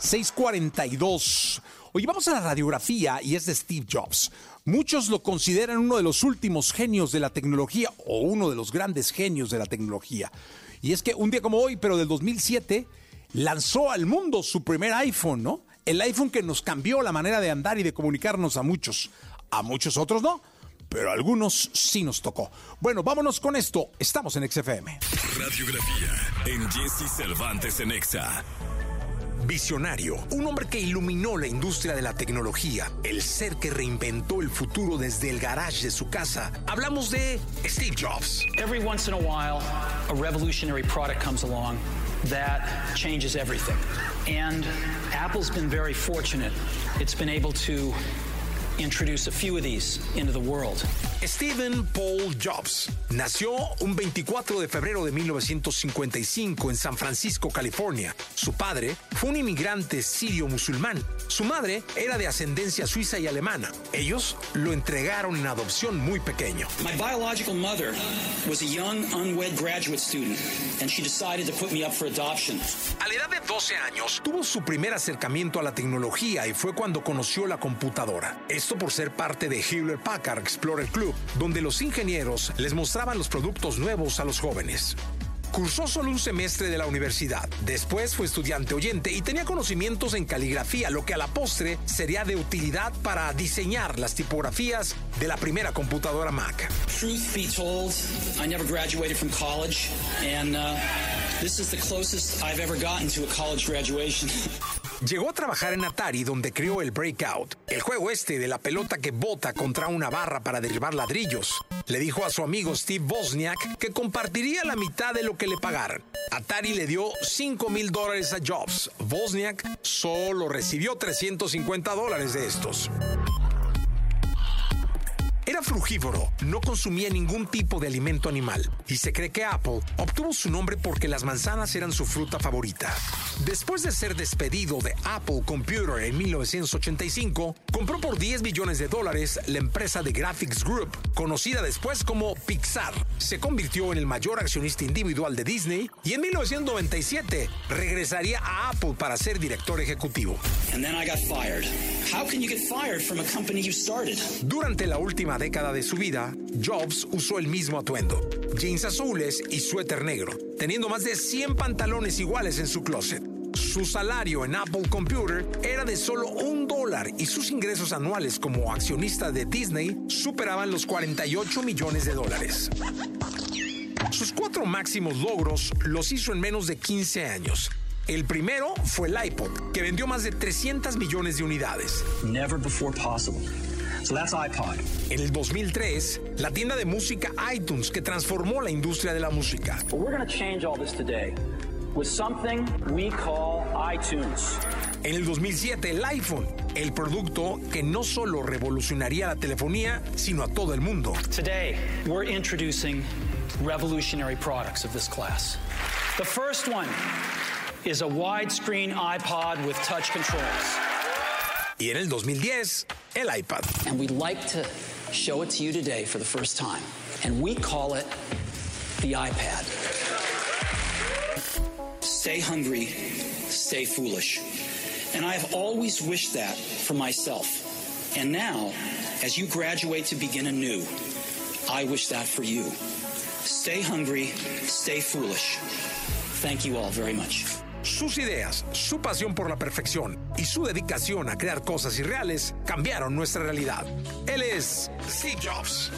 642. Hoy vamos a la radiografía y es de Steve Jobs. Muchos lo consideran uno de los últimos genios de la tecnología o uno de los grandes genios de la tecnología. Y es que un día como hoy, pero del 2007, lanzó al mundo su primer iPhone, ¿no? El iPhone que nos cambió la manera de andar y de comunicarnos a muchos. A muchos otros no, pero a algunos sí nos tocó. Bueno, vámonos con esto. Estamos en XFM. Radiografía en Jesse Cervantes en Exa. Visionario, un hombre que iluminó la industria de la tecnología, el ser que reinventó el futuro desde el garage de su casa. Hablamos de Steve Jobs. Every once in a while, a revolutionary product comes along that changes everything. And Apple's been very fortunate. It's been able to introduce a few of these into the world. Stephen Paul Jobs nació un 24 de febrero de 1955 en San Francisco, California. Su padre fue un inmigrante sirio-musulmán. Su madre era de ascendencia suiza y alemana. Ellos lo entregaron en adopción muy pequeño. My biological mother was a young unwed graduate student and she decided to put me up for adoption. A la edad de 12 años tuvo su primer acercamiento a la tecnología y fue cuando conoció la computadora. Esto por ser parte de Hewlett Packard Explorer Club, donde los ingenieros les mostraban los productos nuevos a los jóvenes. Cursó solo un semestre de la universidad. Después fue estudiante oyente y tenía conocimientos en caligrafía, lo que a la postre sería de utilidad para diseñar las tipografías de la primera computadora Mac. Truth be told, I never graduated from college and uh, this is the closest I've ever gotten to a college graduation. Llegó a trabajar en Atari donde creó el Breakout, el juego este de la pelota que bota contra una barra para derribar ladrillos. Le dijo a su amigo Steve Wozniak que compartiría la mitad de lo que le pagaran. Atari le dio 5 mil dólares a Jobs. Wozniak solo recibió 350 dólares de estos. Era frugívoro, no consumía ningún tipo de alimento animal y se cree que Apple obtuvo su nombre porque las manzanas eran su fruta favorita. Después de ser despedido de Apple Computer en 1985, compró por 10 millones de dólares la empresa de Graphics Group, conocida después como Pixar. Se convirtió en el mayor accionista individual de Disney y en 1997 regresaría a Apple para ser director ejecutivo. Durante la última década de su vida, Jobs usó el mismo atuendo, jeans azules y suéter negro, teniendo más de 100 pantalones iguales en su closet. Su salario en Apple Computer era de solo un dólar y sus ingresos anuales como accionista de Disney superaban los 48 millones de dólares. Sus cuatro máximos logros los hizo en menos de 15 años. El primero fue el iPod, que vendió más de 300 millones de unidades. Never before possible. So that's iPod. En el 2003, la tienda de música iTunes, que transformó la industria de la música. But we're going to change all this today with something we call iTunes. En el 2007, el iPhone, el producto que no solo revolucionaría la telefonía, sino a todo el mundo. Today, we're introducing revolutionary products of this class. The first one is a widescreen iPod with touch controls. Y en el 2010, el iPad. And we'd like to show it to you today for the first time. And we call it the iPad. Stay hungry, stay foolish. And I've always wished that for myself. And now, as you graduate to begin anew, I wish that for you. Stay hungry, stay foolish. Thank you all very much. Sus ideas, su pasión por la perfección y su dedicación a crear cosas irreales cambiaron nuestra realidad. Él es Steve Jobs.